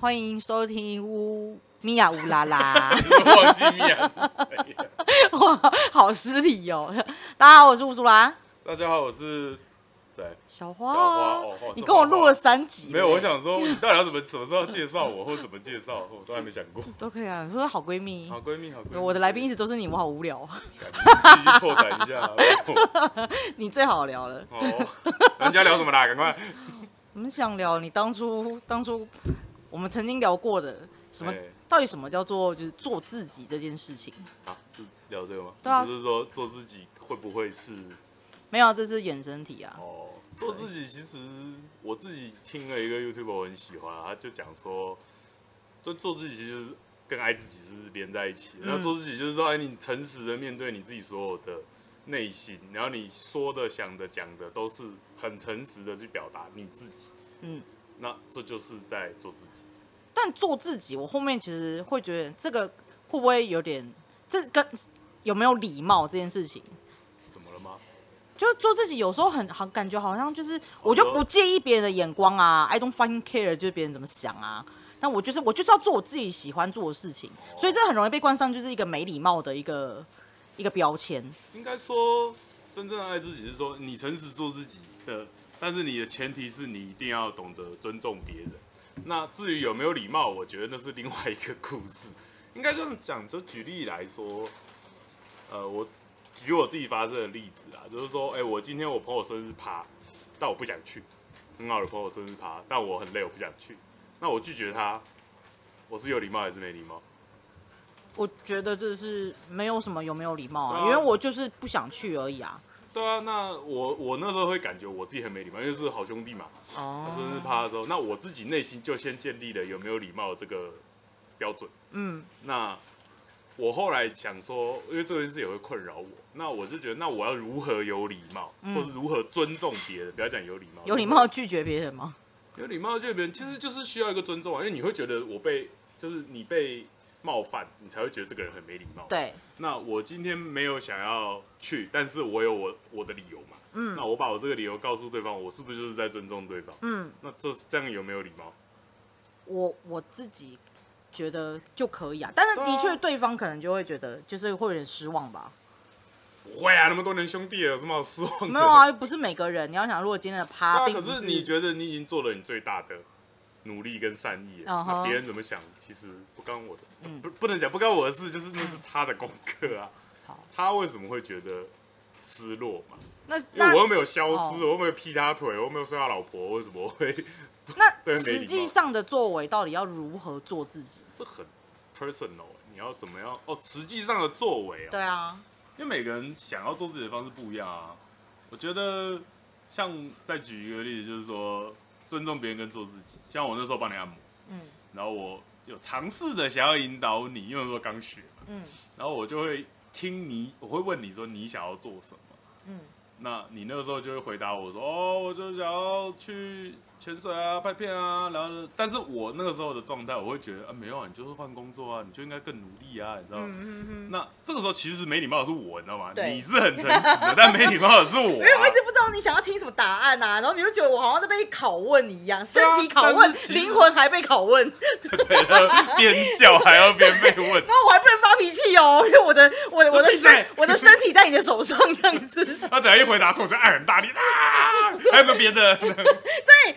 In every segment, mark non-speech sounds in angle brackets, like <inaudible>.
欢迎收听乌米娅乌拉拉，<laughs> 忘记米娅是谁了？<laughs> 哇，好失礼哦！大家好，我是乌苏拉大家好，我是谁？小花小花啊哦哦，你跟我录了三集，没有，我想说，你到底要怎么什么时候介绍我，或者怎么介绍，我都还没想过。都可以啊。你说好闺蜜，好闺蜜，好闺蜜，我的来宾一直都是你，我好无聊，赶紧继续拓展一下。<laughs> 你最好聊了。哦，人家聊什么啦？赶快。我们想聊你当初当初我们曾经聊过的什么哎？到底什么叫做就是做自己这件事情？啊，是聊这个吗？对啊你不是说做自己会不会是？没有，这是衍生题啊。哦，做自己其实我自己听了一个 YouTube，我很喜欢啊，他就讲说，就做自己其实是跟爱自己是连在一起的。嗯那、做自己就是说，哎，你诚实的面对你自己所有的内心，然后你说的、想的、讲的都是很诚实的去表达你自己。嗯，那这就是在做自己。但做自己，我后面其实会觉得这个会不会有点，这跟有没有礼貌这件事情，怎么了吗？就是做自己有时候很好，感觉好像就是我就不介意别人的眼光啊，I don't fucking care，就是别人怎么想啊。但我就是我就是要做我自己喜欢做的事情，所以这很容易被冠上就是一个没礼貌的一个一个标签。应该说，真正的爱自己是说，你诚实做自己的，但是你的前提是你一定要懂得尊重别人。那至于有没有礼貌，我觉得那是另外一个故事。应该这样讲，就举例来说，呃，我举我自己发生的例子啊，就是说，哎、我今天我朋友生日趴，但我不想去，很好的朋友生日趴，但我很累，我不想去，那我拒绝他，我是有礼貌还是没礼貌？我觉得这是没有什么有没有礼貌啊，啊因为我就是不想去而已啊。对啊，那我我那时候会感觉我自己很没礼貌，因为是好兄弟嘛。他哦，生日趴的时候，那我自己内心就先建立了有没有礼貌的这个标准。嗯，那我后来想说，因为这件事也会困扰我，那我就觉得，那我要如何有礼貌，嗯或是如何尊重别人？不要讲有礼貌，有礼貌拒绝别人吗？有礼貌拒绝别人，其实就是需要一个尊重啊，因为你会觉得我被，就是你被冒犯，你才会觉得这个人很没礼貌。对，那我今天没有想要去，但是我有我我的理由嘛。嗯那我把我这个理由告诉对方，我是不是就是在尊重对方？嗯，那这这样有没有礼貌？我我自己觉得就可以啊，但是的确对方可能就会觉得就是会有点失望吧。不会啊，那么多年兄弟了，有什么好失望的？没有啊，不是每个人。你要想，如果今天的趴，对啊，可是你觉得你已经做了你最大的努力跟善意那别人怎么想，其实不干我的，嗯不不能讲不干我的事，就是那是他的功课啊。好，他为什么会觉得失落嘛？那那因为我又没有消失，哦我又没有劈他腿，我又没有睡他老婆，为什么会？<laughs> <laughs> 那实际上的作为到底要如何做自己？这很 personal，你要怎么样？哦，实际上的作为啊，对啊，因为每个人想要做自己的方式不一样啊。我觉得，像再举一个例子，就是说尊重别人跟做自己。像我那时候帮你按摩，嗯然后我有尝试的想要引导你，因为那时候刚学嘛，嗯然后我就会听你，我会问你说你想要做什么。嗯，那你那个时候就会回答我说：“哦，我就想要去潜水啊、拍片啊。”然后，但是我那个时候的状态，我会觉得啊，没有啊，你就是换工作啊，你就应该更努力啊，你知道吗？嗯嗯嗯。那这个时候其实没礼貌的是我，你知道吗？对你是很诚实的，但没礼貌的是我、<laughs> 因为我一啊。直不知道你想要听什么答案啊，然后你就觉得我好像在被拷问一样，身体拷问灵魂还被拷问，<laughs> 对，然后边叫还要边被问，<laughs> 然后我还不能发脾气哦，因为我的我的我的身我的身体在你的手上这样子，他只要一回答错，我就按很大力啊！还有没有别的？对，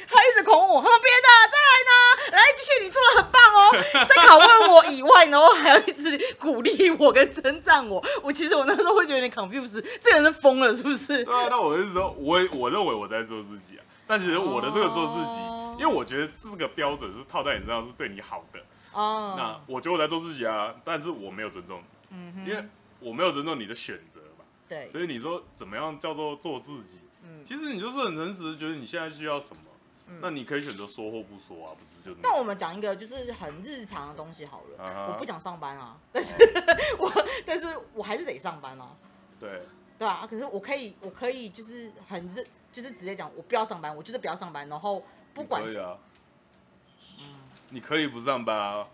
他一直恐我，他说别的再来呢，来继续，你做的很棒哦，<laughs> 在拷问我以外，然后还要一直鼓励我跟称赞我，我其实我那时候会觉得有点 confused，这个人是疯了是不是？对啊，那我是说，我我认为我在做自己啊，但其实我的这个做自己，哦。因为我觉得这个标准是套在你身上是对你好的，哦，那我觉得我在做自己啊，但是我没有尊重你，嗯哼。因为我没有尊重你的选择嘛。对，所以你说怎么样叫做做自己？嗯。其实你就是很诚实的，觉得你现在需要什么，那你可以选择说或不说啊，不是就是？但我们讲一个就是很日常的东西好了我不讲上班啊，但是 <laughs> 我但是我还是得上班啊，对，对啊，可是我可以我可以就是很认，就是直接讲我不要上班，我就是不要上班，然后不管可以啊，你可以不上班啊，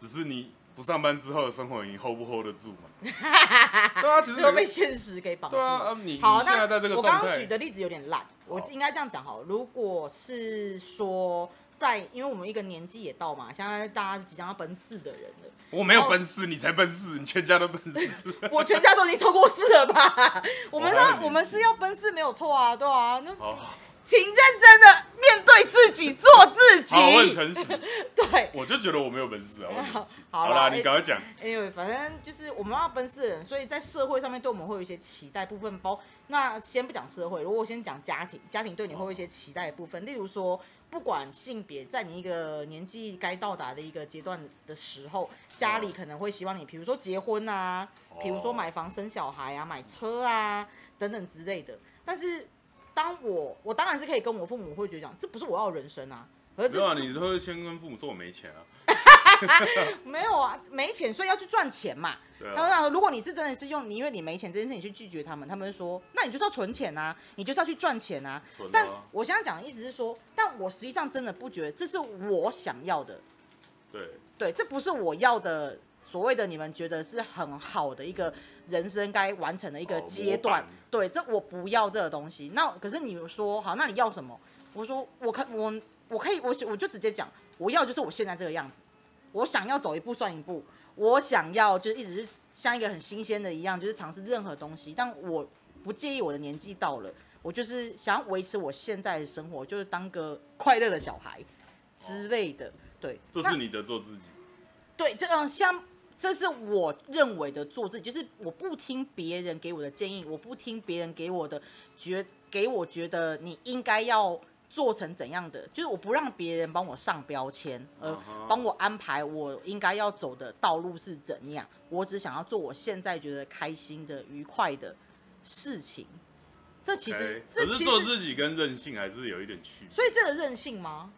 只是你不上班之后的生活，你 hold 不 hold 得住嘛？<laughs> 对啊，其实最后被现实给绑住。对啊，啊你好，那你现在在这个我刚刚状态，举的例子有点烂，我应该这样讲好了。如果是说在，因为我们一个年纪也到嘛，现在大家即将要奔四的人了。我没有奔四，你才奔四，你全家都奔四。<laughs> 我全家都已经超过四了吧？<laughs> 我们要我们是要奔四没有错啊，对啊。那好，请认真的面对自己，做自己。好，我很诚实，<laughs> 对，我就觉得我没有本事啊，好啦好啦，你赶快讲。因为反正就是我们要奔四的人，所以在社会上面对我们会有一些期待部分包。那先不讲社会，如果我先讲家庭，家庭对你会有一些期待的部分，例如说，不管性别，在你一个年纪该到达的一个阶段的时候，家里可能会希望你，比如说结婚啊，比如说买房生小孩啊，买车啊等等之类的。但是当我我当然是可以跟我父母会觉得讲，这不是我要的人生啊，可是这没有啊，你会先跟父母说我没钱啊。<laughs> 没有啊，没钱，所以要去赚钱嘛。他们讲，如果你是真的是用你因为你没钱这件事情去拒绝他们，他们就说，那你就是要存钱啊，你就是要去赚钱啊。但我现在讲的意思是说，但我实际上真的不觉得这是我想要的，对，对，这不是我要的。所谓的你们觉得是很好的一个人生该完成的一个哦阶段对，这我不要这个东西。那可是你说好，那你要什么？我说我可我我可以我我就直接讲，我要就是我现在这个样子，我想要走一步算一步，我想要就是一直是像一个很新鲜的一样，就是尝试任何东西，但我不介意我的年纪到了，我就是想要维持我现在的生活，就是当个快乐的小孩之类的。对，那这是你的做自己。对，这样像这是我认为的做自己，就是我不听别人给我的建议，我不听别人给我的觉给我觉得你应该要做成怎样的，就是我不让别人帮我上标签，帮我安排我应该要走的道路是怎样。我只想要做我现在觉得开心的、愉快的事情。这其实 OK，这其可是做，自己跟任性还是有一点区别。所以这个任性吗？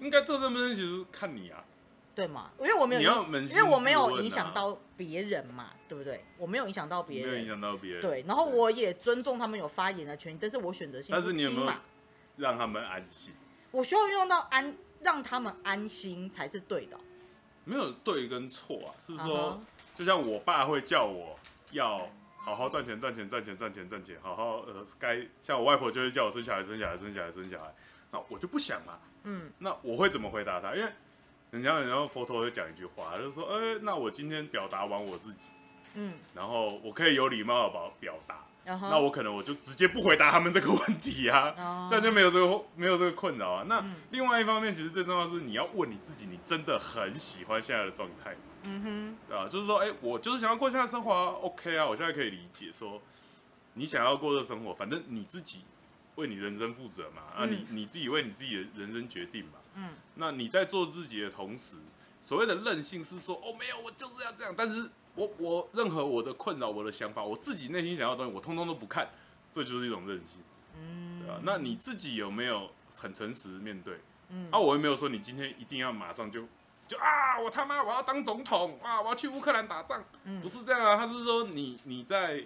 应该做这么任性，其实看你啊。对吗？因为我没有因为我没有影响到别人嘛，对不对？我没有影响到别人，没有影响到别人。对，然后我也尊重他们有发言的权利，这是我选择性但是你有没有。让他们安心？我需要用到安，让他们安心才是对的。没有对跟错啊，是嗯说哼就像我爸会叫我要好好赚钱、赚钱、赚钱、赚钱、赚钱，好好呃该像我外婆就会叫我生小孩、生小孩、生小孩、生小孩，那我就不想嘛。嗯，那我会怎么回答他？因为人家然后佛陀会讲一句话，就是说，呃，那我今天表达完我自己，嗯，然后我可以有礼貌的表表达，那我可能我就直接不回答他们这个问题啊，哦这样就没有这个没有这个困扰啊。那嗯另外一方面，其实最重要的是你要问你自己，你真的很喜欢现在的状态，嗯哼，对吧？就是说，哎、我就是想要过现在生活啊，OK 啊，我现在可以理解说你想要过这生活，反正你自己为你人生负责嘛，啊你，你自己为你自己的人生决定嘛。嗯，那你在做自己的同时，所谓的任性是说，哦，没有，我就是要这样，但是我我任何我的困扰、我的想法，我自己内心想要的东西，我通通都不看，这就是一种任性，嗯，对吧、那你自己有没有很诚实面对？嗯。啊，我又没有说你今天一定要马上就就啊，我他妈我要当总统啊，我要去乌克兰打仗，嗯。不是这样啊，他是说你你在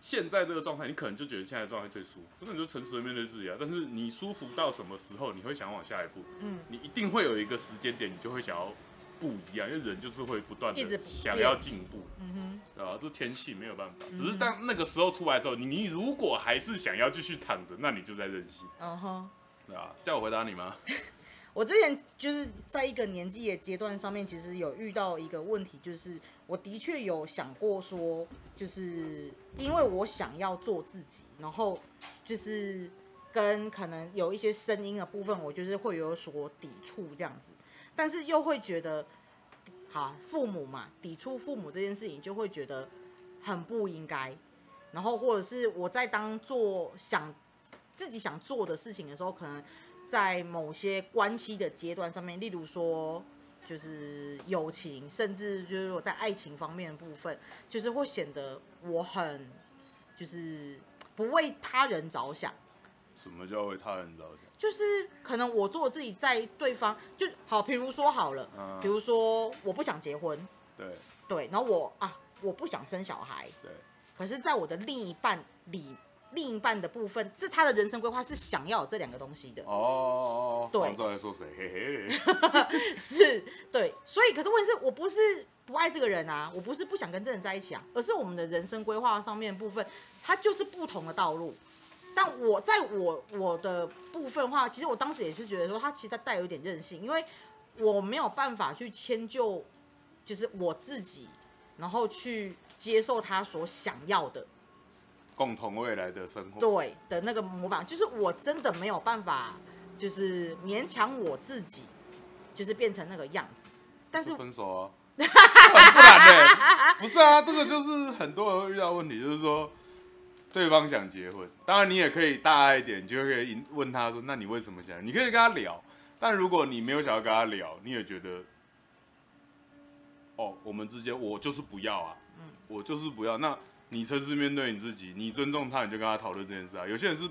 现在这个状态，你可能就觉得现在状态最舒服，那你就诚实的面对自己啊。但是你舒服到什么时候，你会想往下一步？嗯，你一定会有一个时间点，你就会想要不一样，因为人就是会不断的想要进步，嗯哼啊，这天气没有办法。只是当那个时候出来的时候，你你如果还是想要继续躺着，那你就在任性，嗯哼。对吧？叫我回答你吗？<laughs> 我之前就是在一个年纪的阶段上面，其实有遇到一个问题，就是我的确有想过说，就是因为我想要做自己，然后就是跟可能有一些声音的部分，我就是会有所抵触这样子，但是又会觉得，好父母嘛，抵触父母这件事情，就会觉得很不应该，然后或者是我在当做想自己想做的事情的时候，可能在某些关系的阶段上面，例如说就是友情，甚至就是我在爱情方面的部分，就是会显得我很就是不为他人着想。什么叫为他人着想？就是可能我做自己在对方就好，比如说好了，嗯比如说我不想结婚，对对，然后我啊我不想生小孩，对，可是在我的另一半里，另一半的部分是他的人生规划是想要有这两个东西的，哦，对黄照在说谁？嘿嘿，<laughs> 是对，所以可是问题是我不是不爱这个人啊，我不是不想跟这人在一起啊，而是我们的人生规划上面的部分，它就是不同的道路。但我在我我的部分的话，其实我当时也是觉得说，他其实他带有一点任性，因为我没有办法去迁就，就是我自己，然后去接受他所想要的，共同未来的生活。对的那个模板，就是我真的没有办法，就是勉强我自己，就是变成那个样子。但是分手啊，<laughs> 不然呢？不是啊，这个就是很多人会遇到问题，就是说对方想结婚，当然你也可以大爱一点，你就可以问他说：“那你为什么想？”你可以跟他聊，但如果你没有想要跟他聊，你也觉得，哦，我们之间我就是不要啊，嗯我就是不要。那你诚实面对你自己，你尊重他，你就跟他讨论这件事啊。有些人是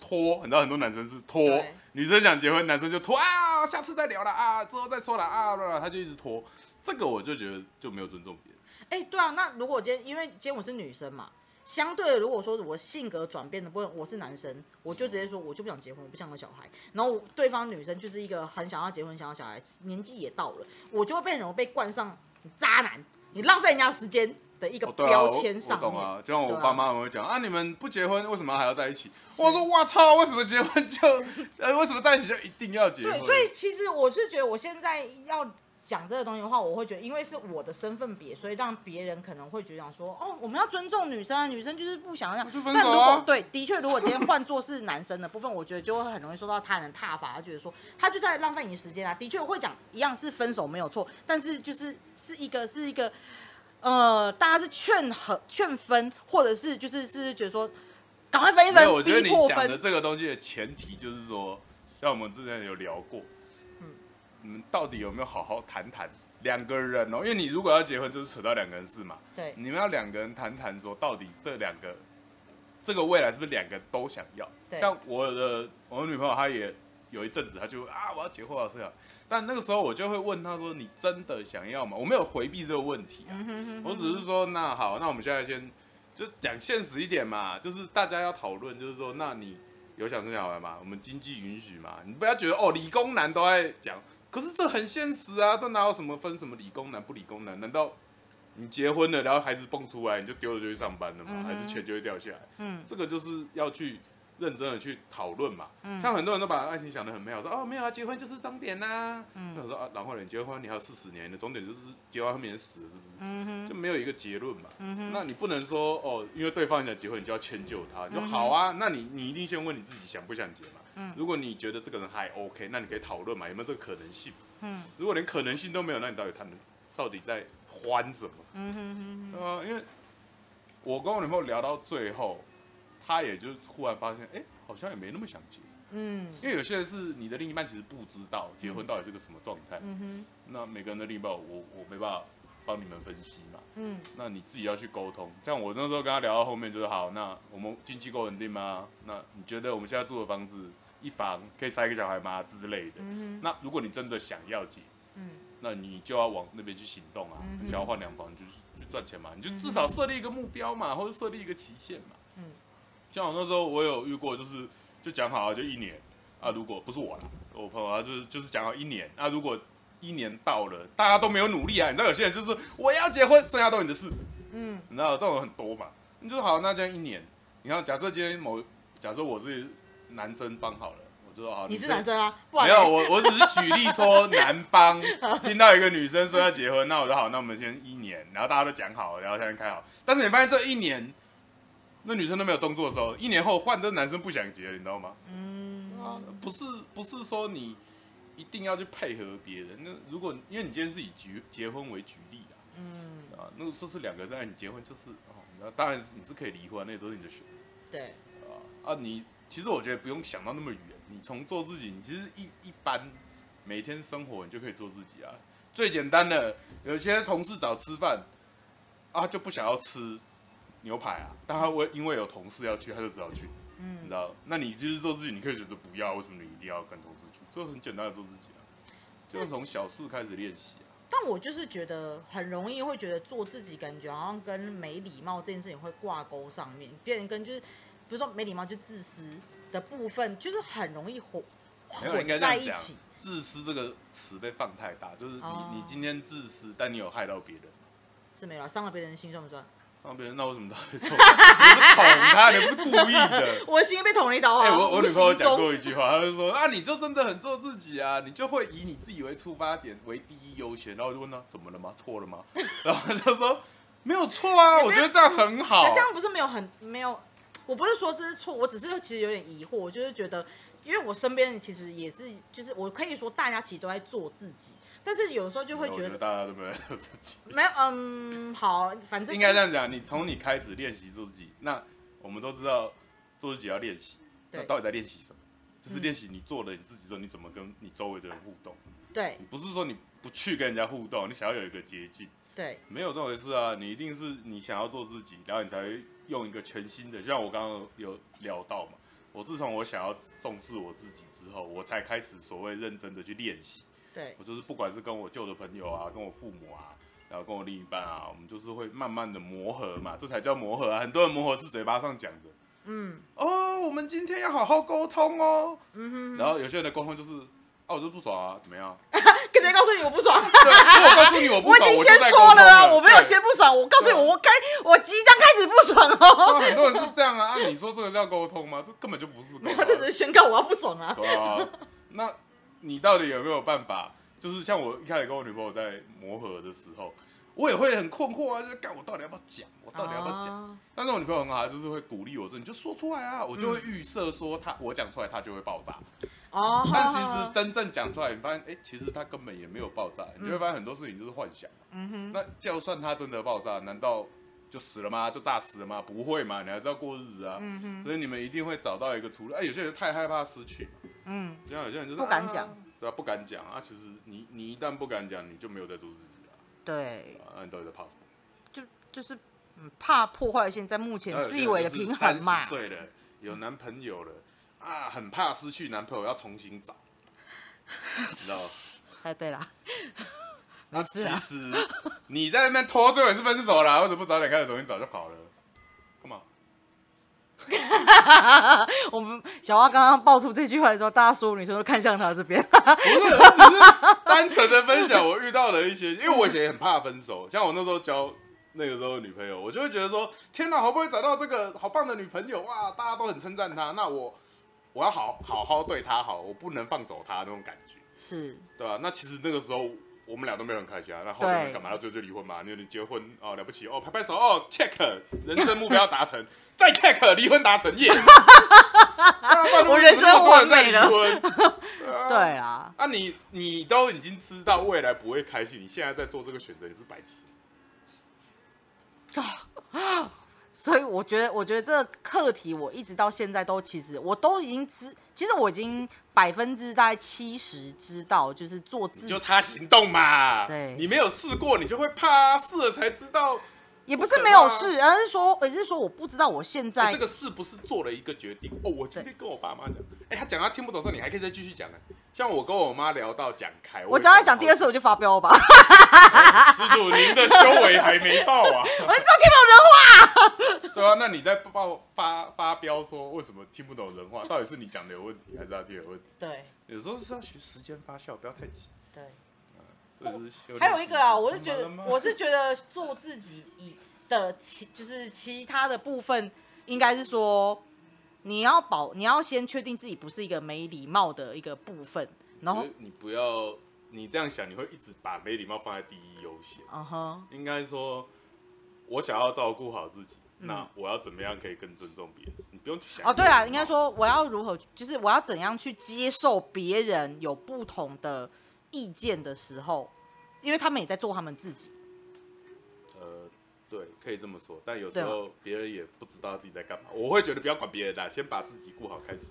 拖，你知道很多男生是拖，女生想结婚，男生就拖啊，下次再聊了啊，之后再说了啊，他就一直拖。这个我就觉得就没有尊重别人。哎、对啊，那如果今天因为今天我是女生嘛，相对的，如果说我性格转变的部分，我是男生，我就直接说我就不想结婚，我不想有小孩。然后对方女生就是一个很想要结婚、想要小孩，年纪也到了，我就会被很容易被冠上渣男，你浪费人家时间的一个标签上面。我懂啊，就像我爸妈们会讲啊，你们不结婚为什么还要在一起？我说哇操，为什么结婚就呃为什么在一起就一定要结婚对，所以其实我是觉得我现在要讲这个东西的话，我会觉得，因为是我的身份别，所以让别人可能会觉得说，哦，我们要尊重女生啊，女生就是不想要这样。但如果对，的确，如果今天换做是男生的部分，我觉得就会很容易受到他人挞伐，他觉得说他就在浪费你时间啊。的确会讲一样是分手没有错，但是就是是一个是一个呃，大家是劝和劝分，或者是就是是觉得说赶快分一分我觉得你讲的。这个东西的前提就是说，像我们之前有聊过，嗯你们到底有没有好好谈谈两个人哦？因为你如果要结婚，就是扯到两个人事嘛。对你们要两个人谈谈说，到底这两个这个未来是不是两个都想要？对像我的我的女朋友，她也有一阵子，他就啊我要结婚，我要生小孩。但那个时候我就会问他说：“你真的想要吗？”我没有回避这个问题啊，嗯我只是说那好，那我们现在先就讲现实一点嘛，就是大家要讨论，就是说，那你有想生小孩吗？我们经济允许吗？你不要觉得哦，理工男都在讲，可是这很现实啊，这哪有什么分什么理工男不理工男？难道你结婚了，然后孩子蹦出来，你就丢了就去上班了吗？嗯还是钱就会掉下来？嗯这个就是要去认真的去讨论嘛。像很多人都把爱情想得很美好，说哦没有啊，结婚就是终点呐、嗯，我说啊，然后呢，你结婚你还有四十年，你的终点就是结完后面人死了，是不是？嗯就没有一个结论嘛。那你不能说哦，因为对方想结婚，你就要迁就他。你说好啊，那你你一定先问你自己想不想结嘛。如果你觉得这个人还 OK，那你可以讨论嘛，有没有这个可能性？嗯如果连可能性都没有，那你到底谈的到底在欢什么？嗯哼哼哼，对啊，因为我跟我女朋友聊到最后，她也就忽然发现，哎、好像也没那么想结。嗯因为有些人是你的另一半其实不知道结婚到底是个什么状态，嗯哼那每个人的另一半我我没办法帮你们分析嘛，嗯那你自己要去沟通。像我那时候跟他聊到后面就是好，那我们经济够稳定吗？那你觉得我们现在住的房子一房可以塞一个小孩吗之类的？嗯那如果你真的想要结，嗯那你就要往那边去行动啊！嗯你想要换两房，你就是去赚钱嘛，你就至少设立一个目标嘛，或者设立一个期限嘛。嗯像我那时候我有遇过，就是就讲好啊就一年啊，如果不是我啦，我朋友啊就是就是讲好一年啊，如果一年到了，大家都没有努力啊，你知道有些人就是我要结婚，剩下都你的事，嗯你知道这种人很多嘛？你就好，那这样一年，你看假设今天某假设我是男生方好了，我就说好，你是男生啊，不然没有，我我只是举例说，男方听到一个女生说要结婚，那我就好，那我们先一年，然后大家都讲好，然后才能开好。但是你发现这一年，那女生都没有动作的时候，一年后换这男生不想结了，你知道吗？嗯啊，不是不是说你一定要去配合别人，那如果因为你今天是以结结婚为举例啊嗯啊，那这是两个人，哎，你结婚就是哦，那当然是你是可以离婚，那也都是你的选择。对啊啊，你其实我觉得不用想到那么远，你从做自己，你其实一一般每天生活你就可以做自己啊。最简单的，有些同事找吃饭啊，就不想要吃牛排啊，但他为因为有同事要去，他就只好去，嗯你嗯知道？那你就是做自己，你可以选择不要，为什么你一定要跟同事去？这很简单的做自己啊，就是从小事开始练习啊。但我就是觉得很容易会觉得做自己，感觉好像跟没礼貌这件事情会挂钩上面，变成跟就是比如说没礼貌就自私的部分，就是很容易混没有应该在一起。，自私这个词被放太大，就是你、哦你今天自私，但你有害到别人。是没有伤了别人的心算不算？伤别人，那我怎么都会说？你不是捅他，你不是故意的。我的心被捅了一刀啊！哎、我我女朋友讲过一句话，她就说啊，你就真的很做自己啊，你就会以你自己为出发点为第一优先。然后我就问她怎么了吗？错了吗？<laughs> 然后她就说没有错啊，我觉得这样很好可。这样不是没有很没有，我不是说这是错，我只是其实有点疑惑，就是觉得，因为我身边其实也是，就是我可以说大家其实都在做自己，但是有时候就会我觉觉得大家都没有在做自己。没有，嗯，好，反正应该这样讲，你从你开始练习做自己，那我们都知道做自己要练习，对那到底在练习什么？就是练习你做了你自己之后，你怎么跟你周围的人互动？对你不是说你不去跟人家互动，你想要有一个捷径，对没有这回事啊！你一定是你想要做自己，然后你才会用一个全新的，就像我刚刚有聊到嘛。我自从我想要重视我自己之后，我才开始所谓认真的去练习。对我就是不管是跟我旧的朋友啊，跟我父母啊，然后跟我另一半啊，我们就是会慢慢的磨合嘛，这才叫磨合啊。很多人磨合是嘴巴上讲的，嗯哦，我们今天要好好沟通哦。嗯哼，然后有些人的沟通就是，啊，我就不爽啊，怎么样？跟谁告诉你我不爽？我，告诉你我不 <laughs> 我已，经先说了啊，我没有先不爽，我告诉你，我该我即将开始不爽哦。那很多人是这样啊，啊，你说这个叫沟通吗？这根本就不是沟没有，<laughs> 这只。是宣告我要不爽啊。对啊，那你到底有没有办法？就是像我一开始跟我女朋友在磨合的时候，我也会很困惑啊，就是干我到底要不要讲？我到底要不要讲？啊但是我女朋友很好，她就是会鼓励我说：“你就说出来啊！”我就会预设说她我讲出来，她就会爆炸。哦，但其实真正讲出来，你发现，哎、其实它根本也没有爆炸。你就会发现很多事情就是幻想。嗯哼，那就算它真的爆炸，难道就死了吗？就炸死了吗？不会嘛，你还是要过日子啊。嗯哼，所以你们一定会找到一个出路。哎、有些人太害怕失去，嗯，这样有些人就是不敢讲啊对啊，不敢讲啊。其实你你一旦不敢讲，你就没有在做自己啊。对，啊那你到底在怕什么？就就是嗯，怕破坏现在目前自以为的平衡嘛三。十岁了，有男朋友了啊，很怕失去男朋友，要重新找，<laughs> 你知道吗？哎，对啦，<laughs> 那没事啊其实你在那边拖，最后也是分手啦，或者不早点开始重新找就好了。干嘛？<laughs> 我们小花刚刚爆出这句话的时候，大家所有女生都看向他这边。不是，只是单纯的分享我遇到的一些，因为我以前也很怕分手，像我那时候交那个时候的女朋友，我就会觉得说，天哪，好不容易找到这个好棒的女朋友，哇，大家都很称赞她，那我我要好好好对他好，我不能放走他那种感觉，是，对吧、那其实那个时候我们俩都没有很开心啊，那后面干嘛？要最后就离婚嘛？你你结婚哦，了不起哦，拍拍手哦，check，人生目标达成，再 check，离婚达成，耶、<laughs> 啊我人生完再美了离婚，对啊对啊，啊你，你都已经知道未来不会开心，你现在在做这个选择，你不是白痴？<laughs> 所以我觉得，我觉得这个课题，我一直到现在都其实我都已经知，其实我已经百分之大概七十知道，就是做自己就，差行动嘛。对你没有试过，你就会怕啊，试了才知道。也不是没有事，而是说，而是说我不知道我现在哎这个是不是做了一个决定？哦，我今天跟我爸妈讲，哎，他讲他听不懂的时候，你还可以再继续讲呢。像我跟我妈聊到讲开，我只要讲第二次我就发飙吧，<laughs> 施主，您的修为还没到啊。<laughs> 我就听不懂人话。<laughs> 对啊，那你在报发发飙说为什么听不懂人话？到底是你讲的有问题，还是他听有问题？对有时候是要学时间发酵，不要太急。对。还有一个啊，我是觉得我是觉得做自己以的其就是其他的部分，应该是说你要保，你要先确定自己不是一个没礼貌的一个部分，然后你不要你这样想，你会一直把没礼貌放在第一优先。嗯哼，应该说，我想要照顾好自己，嗯那我要怎么样可以更尊重别人？你不用去想。哦对了，应该说我要如何，就是我要怎样去接受别人有不同的意见的时候，因为他们也在做他们自己。呃，对，可以这么说。但有时候别人也不知道自己在干嘛。我会觉得不要管别人啦，先把自己顾好开始。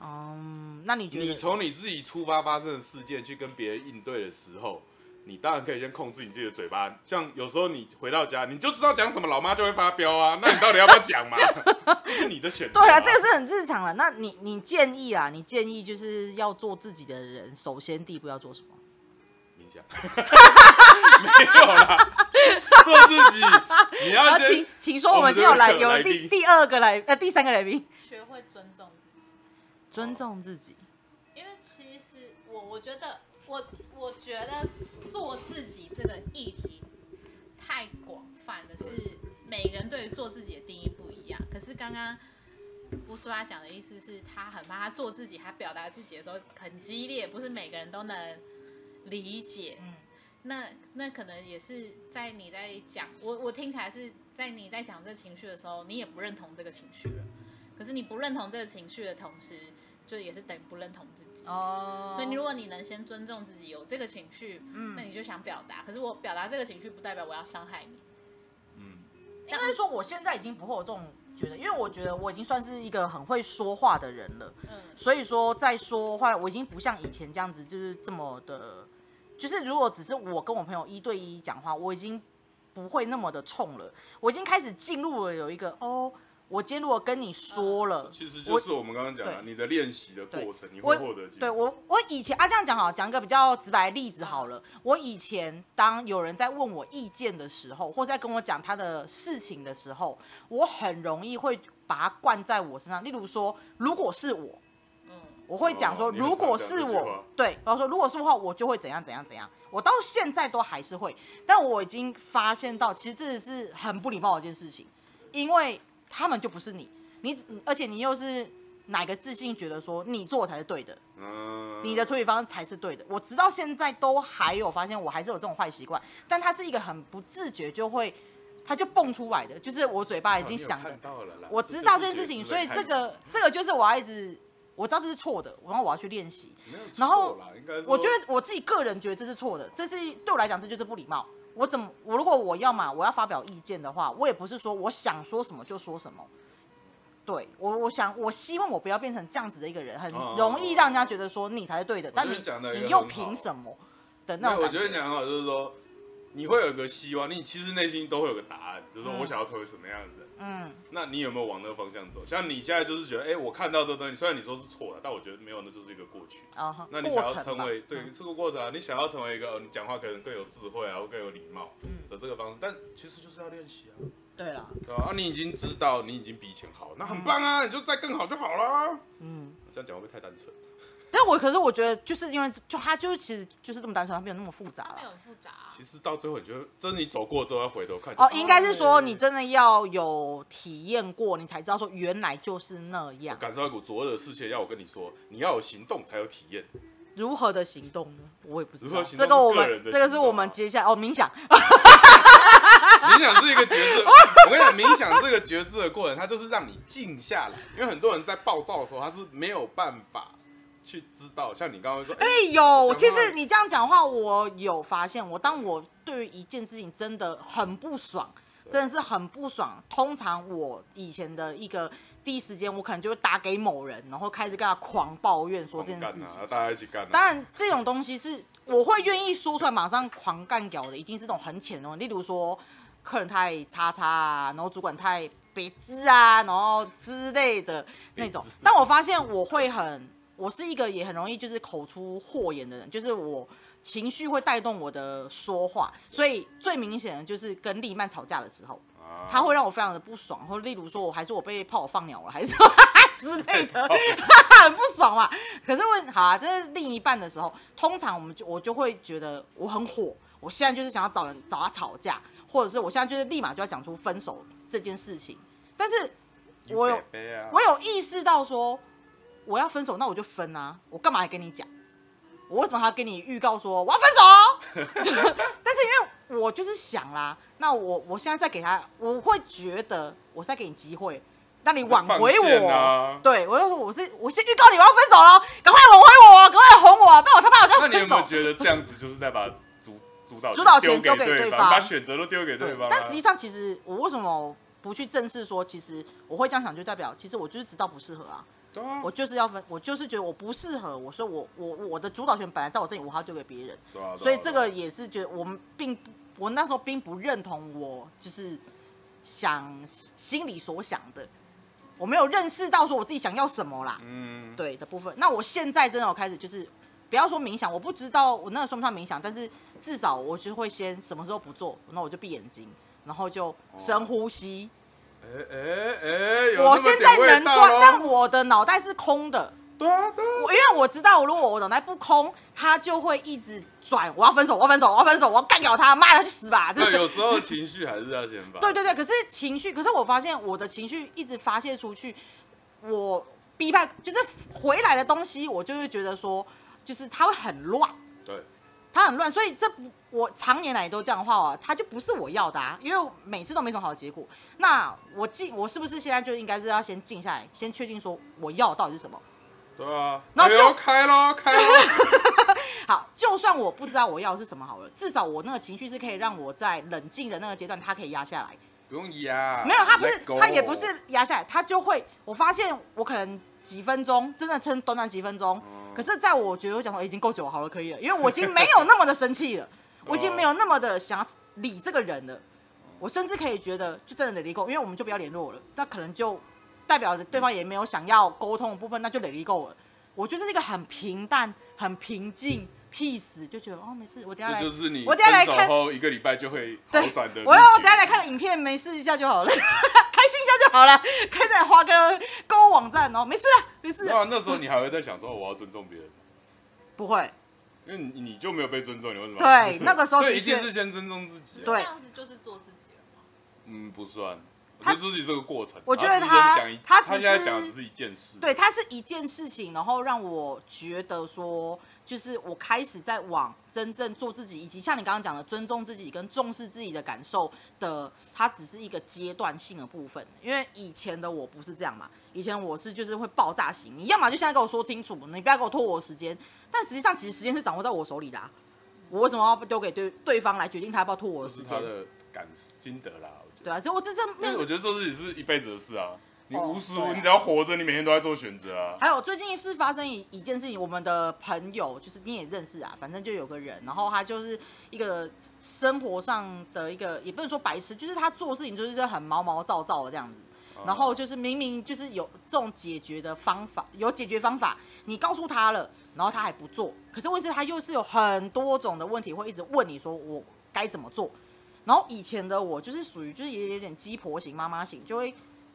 嗯，那你觉得？你从你自己出发发生的事件去跟别人应对的时候，你当然可以先控制你自己的嘴巴。像有时候你回到家，你就知道讲什么，老妈就会发飙啊。那你到底要不要讲嘛？<laughs> 这是你的选择、对啊，这个是很日常了。那你你建议啊，你建议就是要做自己的人，首先第一步要做什么？冥想，没有啦，做自己，你要请请说，我们今天有来有第第二个来呃第三个来宾，学会尊重自己，尊重自己。因为其实我我觉得我我觉得做自己这个议题太广泛的是每个人对于做自己的定义不一样。可是刚刚乌苏拉讲的意思是，他很怕他做自己，他表达自己的时候很激烈，不是每个人都能理解。嗯那那可能也是在你在讲，我我听起来是在你在讲这情绪的时候，你也不认同这个情绪了。可是你不认同这个情绪的同时，就也是等于不认同自己。哦所以你如果你能先尊重自己有这个情绪，嗯那你就想表达。可是我表达这个情绪，不代表我要伤害你。嗯，应该说我现在已经不会有这种觉得，因为我觉得我已经算是一个很会说话的人了。嗯，所以说在说话，我已经不像以前这样子，就是这么的，就是如果只是我跟我朋友一对一讲话，我已经不会那么的冲了。我已经开始进入了有一个哦，我今天如果跟你说了，其实就是我们刚刚讲的，你的练习的过程，你会获得。对我，我以前啊，这样讲好，讲一个比较直白的例子好了。我以前当有人在问我意见的时候，或在跟我讲他的事情的时候，我很容易会把它灌在我身上。例如说，如果是我，嗯我会讲说，哦如果是我对，我说如果是我的话，我就会怎样怎样怎样。我到现在都还是会，但我已经发现到，其实这是很不礼貌的一件事情，因为他们就不是你，你而且你又是哪个自信觉得说你做才是对的，嗯，你的处理方式才是对的。我直到现在都还有发现，我还是有这种坏习惯，但它是一个很不自觉就会，它就蹦出来的，就是我嘴巴已经想的了，我知道这件事情，所以这个这个就是我要一直，我知道这是错的，然后我要去练习。然后我觉得我自己个人觉得这是错的，这是对我来讲这就是不礼貌。我怎么我如果我要嘛，我要发表意见的话，我也不是说我想说什么就说什么。对我，我想我希望我不要变成这样子的一个人，很哦容易让人家觉得说你才是对的，但是你又凭什么那我觉得你讲很好，就是说你会有个希望，你其实内心都会有个答案，就是说我想要成为什么样子。嗯，那你有没有往那个方向走？像你现在就是觉得，哎、我看到这个东西，虽然你说是错的，但我觉得没有，那就是一个过去。啊哈，那你想要成为对嗯这个过程啊，你想要成为一个呃你讲话可能更有智慧啊，或更有礼貌嗯的这个方式，但其实就是要练习啊，对啦，对吧？啊，你已经知道你已经比以前好，那很棒啊，你就再更好就好了。嗯。这样讲会不会太单纯？但我可是我觉得就是因为就他就是其实就是这么单纯，他没有那么复杂了没有。很复杂、啊。其实到最后，你觉得，真是你走过之后要回头看。哦，应该是说你真的要有体验过，你才知道说原来就是那样。感受到一股灼热的视线，要我跟你说，你要有行动才有体验。如何的行动呢？我也不知道。如何行动这个我们这个是我们啊接下来哦冥想。<laughs> 冥想是一个觉知，我跟你讲，冥想这个觉知的过程，它就是让你静下来。因为很多人在暴躁的时候，他是没有办法去知道，像你刚刚说，哎、哎有，其实你这样讲话，我有发现，我当我对于一件事情真的很不爽，真的是很不爽。通常我以前的一个第一时间，我可能就会打给某人，然后开始跟他狂抱怨说这件事情。啊，大家一起干啊。当然，这种东西是我会愿意说出来，马上狂干掉的，一定是这种很浅的例如说客人太叉叉啊，然后主管太别致啊，然后之类的那种。但我发现我会很，我是一个也很容易就是口出祸言的人，就是我情绪会带动我的说话，所以最明显的就是跟丽曼吵架的时候。啊他会让我非常的不爽，或例如说我还是我被炮友放鸟了，还是 <laughs> 之类的，<laughs> 很不爽嘛。可是问好啊，这是另一半的时候，通常我们就我就会觉得我很火，我现在就是想要找人找他吵架，或者是我现在就是立马就要讲出分手这件事情。但是我有我有意识到说我要分手，那我就分啊，我干嘛还跟你讲？我为什么还要跟你预告说我要分手哦？<laughs> 但是因为我就是想啦，那我我现在再给他，我会觉得我在给你机会，让你挽回我。啊对，我就说我是我先预告你我要分手了，赶快挽回我，赶快哄我，不然我他妈我就要那你有。没有觉得这样子就是在把主主导主导权丢丢给对对方把选择都丢给对方啊？但实际上，其实我为什么不去正视说，其实我会这样想，就代表其实我就是知道不适合啊。我就是要分，我就是觉得我不适合，我说我我我的主导权本来在我这里，我还要丢给别人，对啊啊所以这个也是觉得我们并不，我那时候并不认同我就是想心里所想的，我没有认识到说我自己想要什么啦，嗯，对的部分。那我现在真的有开始就是。不要说冥想，我不知道我那个算不算冥想，但是至少我就会先什么时候不做，那我就闭眼睛，然后就深呼吸，哎哎哎，我现在能转，但我的脑袋是空的，对啊，对啊，我因为我知道，如果我脑袋不空，他就会一直转，我要分手，我要分手，我要分手，我要干掉他，妈的他去死吧！对，这有时候情绪还是要先发。对对对，可是情绪，可是我发现我的情绪一直发泄出去，我逼迫就是回来的东西，我就会觉得说，就是它会很乱，对，它很乱，所以这不我常年来都这样的话啊，它就不是我要的啊，因为每次都没什么好的结果。那我静，我是不是现在就应该是要先静下来，先确定说我要到底是什么？对啊。然后就哎开咯，开咯。<laughs> 好，就算我不知道我要的是什么好了，至少我那个情绪是可以让我在冷静的那个阶段，它可以压下来。不用压。没有，他不是他也不是压下来，他就会，我发现我可能几分钟，真的撑短短几分钟，可是在我觉得我讲说、欸已经够久了，好了，可以了，因为我已经没有那么的生气了，我已经没有那么的想要理这个人了，我甚至可以觉得就真的 let it go，因为我们就不要联络了，那可能就代表着对方也没有想要沟通的部分，那就 let it go 了。我觉得是一个很平淡、很平静、peace，就觉得哦没事，我等下来就是你我等下来看后一个礼拜就会 <laughs> 好转的。我要我等下来看影片，没事一下就好了，开心一下就好了，可以再花哥购物网站哦，没事了，没事了，那那时候你还会在想说我要尊重别人，不会，因为你你就没有被尊重，你为什么对？<laughs> 那个时候对，一定是先尊重自己啊。对这样子就是做自己了吗？嗯，不算。我他觉得自己是个过程。我觉得他他现在讲的只是一件事。对，他是一件事情，然后让我觉得说，就是我开始在往真正做自己，以及像你刚刚讲的尊重自己跟重视自己的感受的，它只是一个阶段性的部分。因为以前的我不是这样嘛，以前我是就是会爆炸型，你要么就现在跟我说清楚，你不要给我拖我时间。但实际上，其实时间是掌握在我手里的、啊，我为什么要丢给对对方来决定他要不要拖我的时间？是他的感心得啦，我觉得。对啊，所以我这这因面为我觉得做自己是一辈子的事啊，你哦无时无你只要活着，你每天都在做选择啊。还有最近是发生一一件事情，我们的朋友就是你也认识啊，反正就有个人，然后他就是一个生活上的一个，也不能说白痴，就是他做事情就是很毛毛躁躁的这样子。然后就是明明就是有这种解决的方法，有解决方法，你告诉他了，然后他还不做。可是问题是，他又是有很多种的问题，会一直问你说我该怎么做。然后以前的我就是属于就是也有点鸡婆型、妈妈型，就会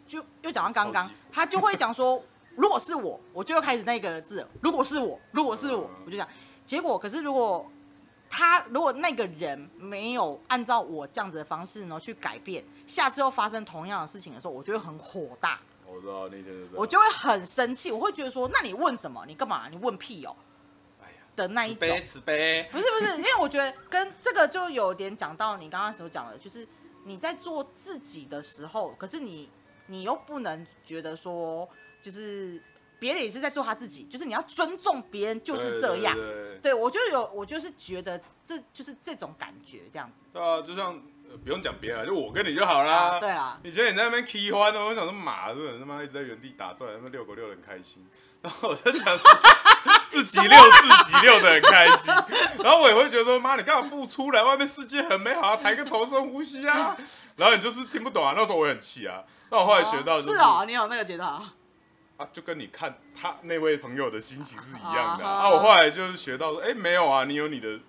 就又讲到刚刚，他就会讲说，<laughs> 如果是我，我就会开始那个字，如果是我，如果是我嗯，我就讲。结果可是如果他如果那个人没有按照我这样子的方式呢去改变，下次又发生同样的事情的时候，我就会很火大，我知道那天就我就会很生气，我会觉得说，那你问什么？你干嘛？你问屁哦哎呀，的那一种。慈悲慈悲。不是不是，因为我觉得跟这个就有点讲到你刚刚所讲的，就是你在做自己的时候，可是你你又不能觉得说，就是别人也是在做他自己，就是你要尊重别人，就是这样。对对对对我就有，我就是觉得这就是这种感觉，这样子。对啊，就像呃不用讲别人，就我跟你就好啦。啊，对啦，以前你在那边 key 欢呢，我想说马这人他妈一直在原地打转，他妈遛狗遛得很开心，然后我就想说自己遛自己遛的很开心，然后我也会觉得说妈你干嘛不出来？外面世界很美好啊，抬个头深呼吸啊，<laughs> 然后你就是听不懂啊，那时候我也很气啊，那我后来学到就是哦，你有那个阶段啊。啊，就跟你看他那位朋友的心情是一样的啊。我后来就是学到说，哎、没有啊，你有你的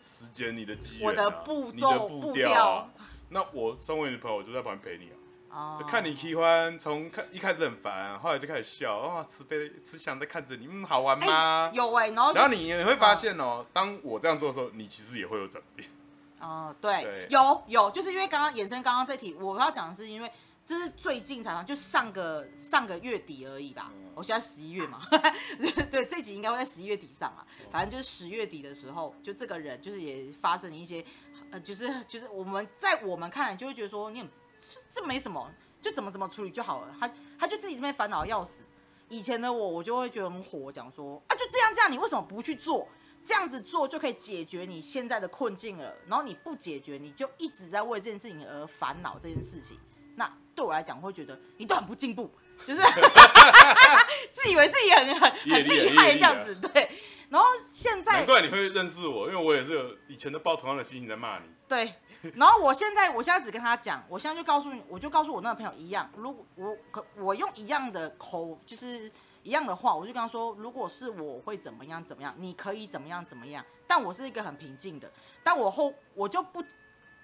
时间、你的机缘、啊、我的步你骤的步调啊。那我身为你的朋友，我就在旁边陪你啊，哦就看你喜欢，从看一开始很烦，后来就开始笑，哦，慈悲慈祥的看着你，嗯，好玩吗？有哎、然后然后你也会发现哦，当我这样做的时候，你其实也会有转变。哦，对，对有有，就是因为刚刚衍生刚刚这题，我要讲的是因为这是最近才就上个上个月底而已吧。嗯我现在十一月嘛，<laughs> 对，这集应该会在十一月底上啊。反正就是十月底的时候，就这个人就是也发生了一些，呃，就是就是我们在我们看来就会觉得说你很，就这没什么，就怎么怎么处理就好了。他他就自己这边烦恼要死。以前的我，我就会觉得很火，讲说啊，就这样这样，你为什么不去做？这样子做就可以解决你现在的困境了。然后你不解决，你就一直在为这件事情而烦恼这件事情。那对我来讲，会觉得你都很不进步，就是 <laughs> 自以为自己很很很厉害这样子。对，然后现在难怪你会认识我，因为我也是有以前都抱同样的心情在骂你。对，然后我现在我现在只跟他讲，我现在就告诉你，我就告诉我那个朋友一样，如果我可我用一样的口，就是一样的话，我就跟他说，如果是我会怎么样怎么样，你可以怎么样怎么样，但我是一个很平静的，但我后 <laughs> 我就不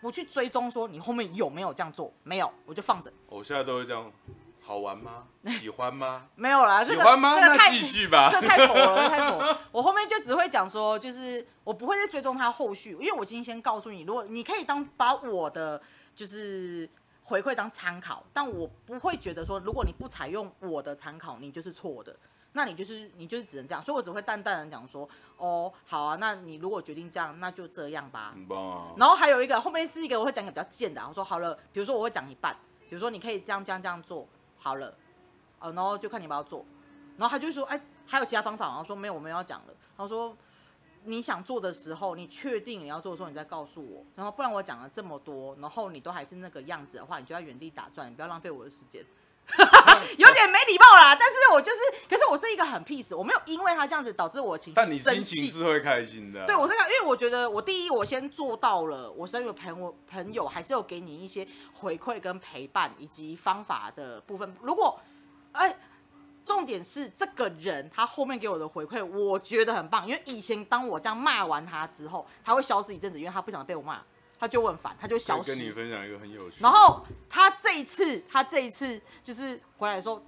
不去追踪说你后面有没有这样做，没有，我就放着。我现在都会这样，好玩吗？<laughs> 喜欢吗？没有啦，喜这个欢吗？那这个太继续吧。这太佛了，太佛了。<laughs> 我后面就只会讲说，就是我不会再追踪他后续，因为我今天先告诉你，如果你可以当把我的就是回馈当参考，但我不会觉得说，如果你不采用我的参考，你就是错的。那你就是你就是只能这样，所以我只会淡淡的讲说，哦，好啊，那你如果决定这样，那就这样吧。很棒啊！然后还有一个后面是一个我会讲一个比较贱的啊，我说好了，比如说我会讲一半，比如说你可以这样这样这样做，好了，呃，然后就看你要不要做，然后他就说，哎，还有其他方法然后说没有，我没有要讲了。他说你想做的时候，你确定你要做的时候，你再告诉我，然后不然我讲了这么多，然后你都还是那个样子的话，你就要原地打转，你不要浪费我的时间。<laughs> 有点没礼貌啦，但是我就是，可是我是一个很 peace，我没有因为他这样子导致我情绪但你绪生心情气。是会开心的啊。对，我是想，因为我觉得我第一，我先做到了，我身为朋友朋友还是有给你一些回馈跟陪伴以及方法的部分。如果，哎，重点是这个人他后面给我的回馈，我觉得很棒，因为以前当我这样骂完他之后，他会消失一阵子，因为他不想被我骂，他就很烦，他就消失。跟你分享一个很有趣。然后他这一次，他这一次就是回来的时候，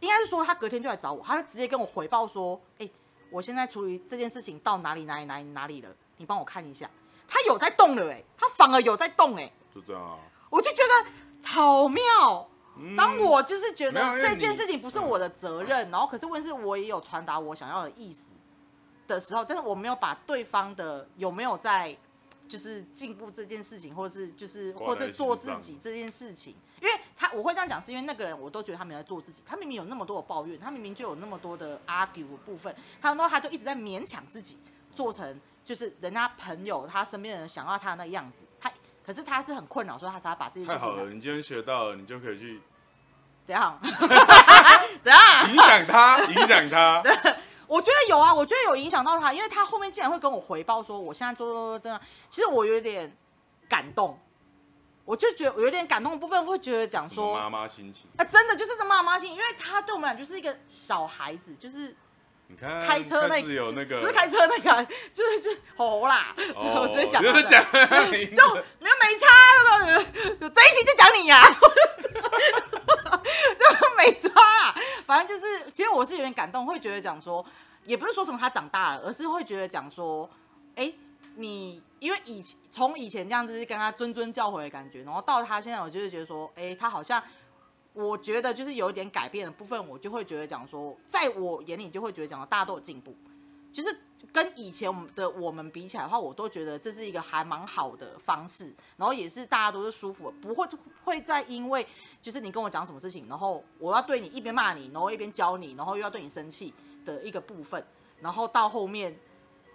应该是说他隔天就来找我，他就直接跟我回报说：“哎、我现在处理这件事情到哪里哪里哪里哪里了，你帮我看一下。”他有在动了、哎，他反而有在动、哎，就这样啊。我就觉得巧妙。嗯当我就是觉得这件事情不是我的责任，然后可是问题是我也有传达我想要的意思的时候，但是我没有把对方的有没有在就是进步这件事情，或者是就是或者做自己这件事情，因为他我会这样讲，是因为那个人我都觉得他没有在做自己，他明明有那么多的抱怨，他明明就有那么多的 argue 的部分，他说他就一直在勉强自己做成就是人家朋友他身边的人想要他的那个样子，他可是他是很困扰，所以他才把这件事情太好了，你今天学到了，你就可以去怎样怎样？影响他，影响他。<laughs> <laughs> 我觉得有啊，我觉得有影响到他，因为他后面竟然会跟我回报说我现在做做做这样，其实我有点感动，我就觉得我有点感动的部分会觉得讲说，妈妈心情，啊，真的就是这妈妈心，因为他对我们俩就是一个小孩子，就是你看开车那开始有那个不是开车那个，就是就是吼吼啦，哦，我直接讲就他是讲，就没有没差，没有这一期就讲你呀、就 <laughs> 没抓啦。反正就是，其实我是有点感动，会觉得讲说，也不是说什么他长大了，而是会觉得讲说，哎、你因为以前从以前这样子是跟他谆谆教诲的感觉，然后到他现在，我就是觉得说，哎、他好像。我觉得就是有一点改变的部分，我就会觉得讲说，在我眼里就会觉得讲大家都有进步，就是跟以前我们的我们比起来的话，我都觉得这是一个还蛮好的方式，然后也是大家都是舒服，不会会再因为就是你跟我讲什么事情，然后我要对你一边骂你，然后一边教你，然后又要对你生气的一个部分，然后到后面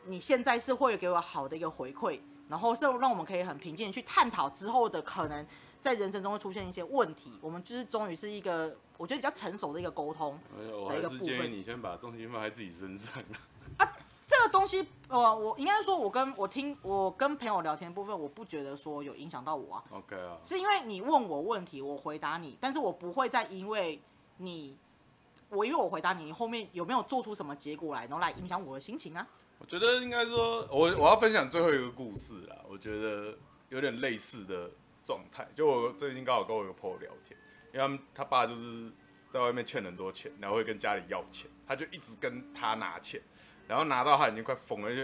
你现在是会给我好的一个回馈，然后是让我们可以很平静去探讨之后的可能在人生中会出现一些问题，我们就是终于是一个我觉得比较成熟的一个沟通。哎呦我的一还是建议个部分你先把重心放在自己身上。这个东西，呃，我应该说，我跟我听我跟朋友聊天部分，我不觉得说有影响到我啊，OK 啊，是因为你问我问题，我回答你，但是我不会再因为你，我因为我回答你，你后面有没有做出什么结果来，然后来影响我的心情啊？我觉得应该说，我我要分享最后一个故事啦。我觉得有点类似的状态，就我最近刚好跟我一个朋友聊天，因为他们他爸就是在外面欠很多钱，然后会跟家里要钱，他就一直跟他拿钱，然后拿到他已经快疯了，就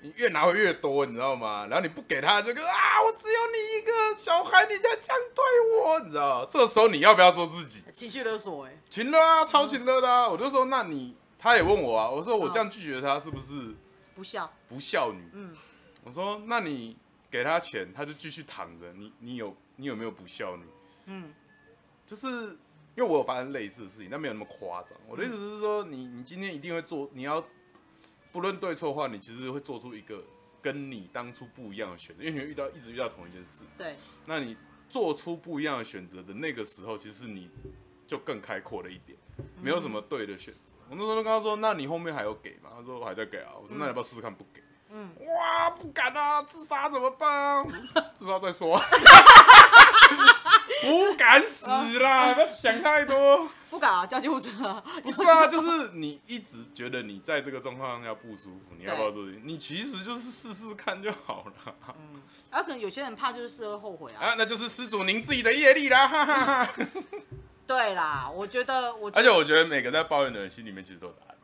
你越拿会越多，你知道吗？然后你不给他，就跟啊，我只有你一个小孩，你在这样对我，你知道？这个时候你要不要做自己？情绪勒索、哎，情勒啊，超情勒的啊！我就说，那你他也问我啊，我说我这样拒绝他是不是不孝，不孝女？嗯，我说那你给他钱，他就继续躺着，你你有你有没有不孝女？嗯，就是因为我有发生类似的事情，但没有那么夸张。我的意思是说，你你今天一定会做，你要不论对错的话，你其实会做出一个跟你当初不一样的选择，因为你会遇到一直遇到同一件事。对，那你做出不一样的选择的那个时候，其实你就更开阔了一点，没有什么对的选择。我那时候就跟他说：“那你后面还有给吗？”他说：“我还在给啊。”我说：“那你要不要试试看不给？”嗯，哇，不敢啊，自杀怎么办？<laughs> 自杀再说。<laughs> <laughs> 不敢死啦，不要想太多。不敢啊，叫救护车啊，不是啊，就是你一直觉得你在这个状况下不舒服，你要不要做？你其实就是试试看就好了。嗯，啊，可能有些人怕就是事后后悔啊，啊，那就是施主您自己的业力啦，哈哈哈。对啦，我觉得我觉而且我觉得每个在抱怨的人心里面其实都有答案。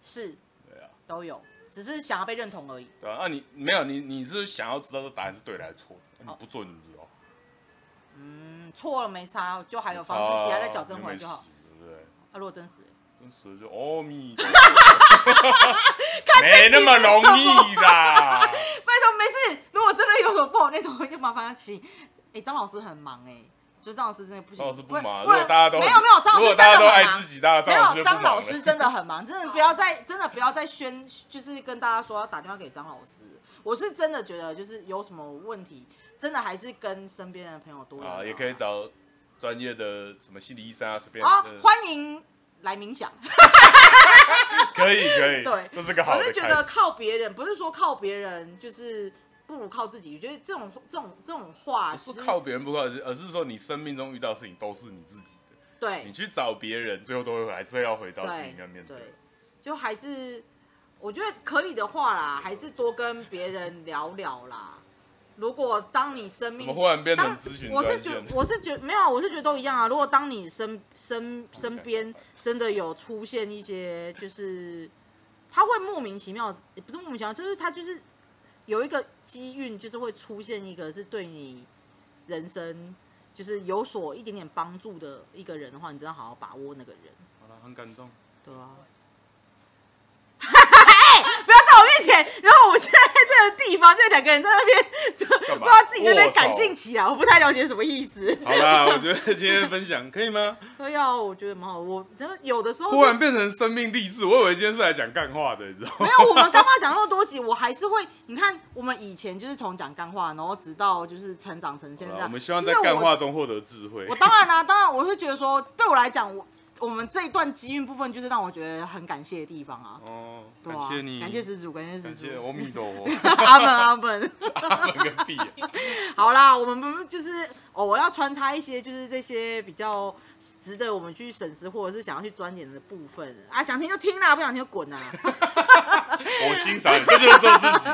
是对啊，都有，只是想要被认同而已。对啊，那、你没有你你是想要知道这答案是对的还是错的？哦你不做你错了没差，就还有方式，其他再矫正回来就好哦。对不对？啊，如果真实欸，真实就阿弥 <laughs> 没那么容易啦。拜托没事。如果真的有什么不好那种，就麻烦他请。哎，张老师很忙哎，就张老师真的不行。张老师不忙，不如果大家都没有没有，张老师大家都真的很忙爱自己，大家没有，张老师就不张老师真的很忙，真的不要再真的不要再宣，就是跟大家说要打电话给张老师。我是真的觉得，就是有什么问题，真的还是跟身边的朋友多聊啊，也可以找专业的什么心理医生啊，随便。啊呃，欢迎来冥想。<laughs> 可以可以，对这是个好我是觉得。靠别人，不是说靠别人，就是不如靠自己。我觉得这种这种这种话不是靠别人不靠，而是说你生命中遇到的事情都是你自己的，对你去找别人，最后都会还是要回到自己对那面对对。，就还是我觉得可以的话啦，还是多跟别人聊聊啦。如果当你生命怎么忽然变成咨询我是觉线？我是觉没有，我是觉得都一样啊。如果当你身身身边真的有出现一些，就是他会莫名其妙，也不是莫名其妙，就是他就是有一个机运，就是会出现一个是对你人生就是有所一点点帮助的一个人的话，你真的好好把握那个人，好了，很感动。对啊。不要在我面前，然后我现在在这个地方，就两个人在那边，就不知道自己在那边感性起来，我不太了解什么意思。<laughs> 好啦，我觉得今天的分享可以吗？可以啊，我觉得蛮好。我真的有的时候忽然变成生命励志，我以为今天是来讲干话的，你知道吗？没有，我们干话讲那么多集，我还是会。你看，我们以前就是从讲干话，然后直到就是成长成现在。我们希望在干话中获得智慧我。当然啦、当然我是觉得说，对我来讲，我我们这一段机运部分，就是让我觉得很感谢的地方啊。哦，对啊，感谢你，感谢施主，感谢施主谢，阿弥陀佛，<laughs> 阿门阿门。阿门个屁啊！<laughs> 好啦，我们不就是哦，我要穿插一些就是这些比较值得我们去审视或者是想要去钻研的部分啊，想听就听啦，不想听就滚啦。<laughs> 我欣赏你，这就是做自己。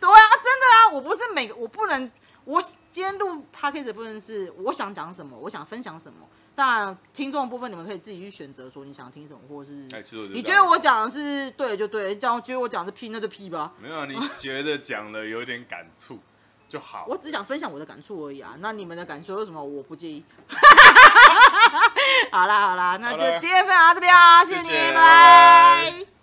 对啊，真的啊，我不是每个，我不能，我今天录 podcast 的部分是我想讲什么，我想分享什么。当然，听众的部分你们可以自己去选择，说你想听什么，或者是哎，其实我你觉得我讲的是对就对，你讲觉得我讲的是屁那就屁吧。没有啊？你 <laughs> 觉得讲了有点感触就好。我只想分享我的感触而已啊。那你们的感受有什么？我不介意。<laughs> 好啦好啦，那就今天分享到这边啊，谢谢你，谢谢拜拜。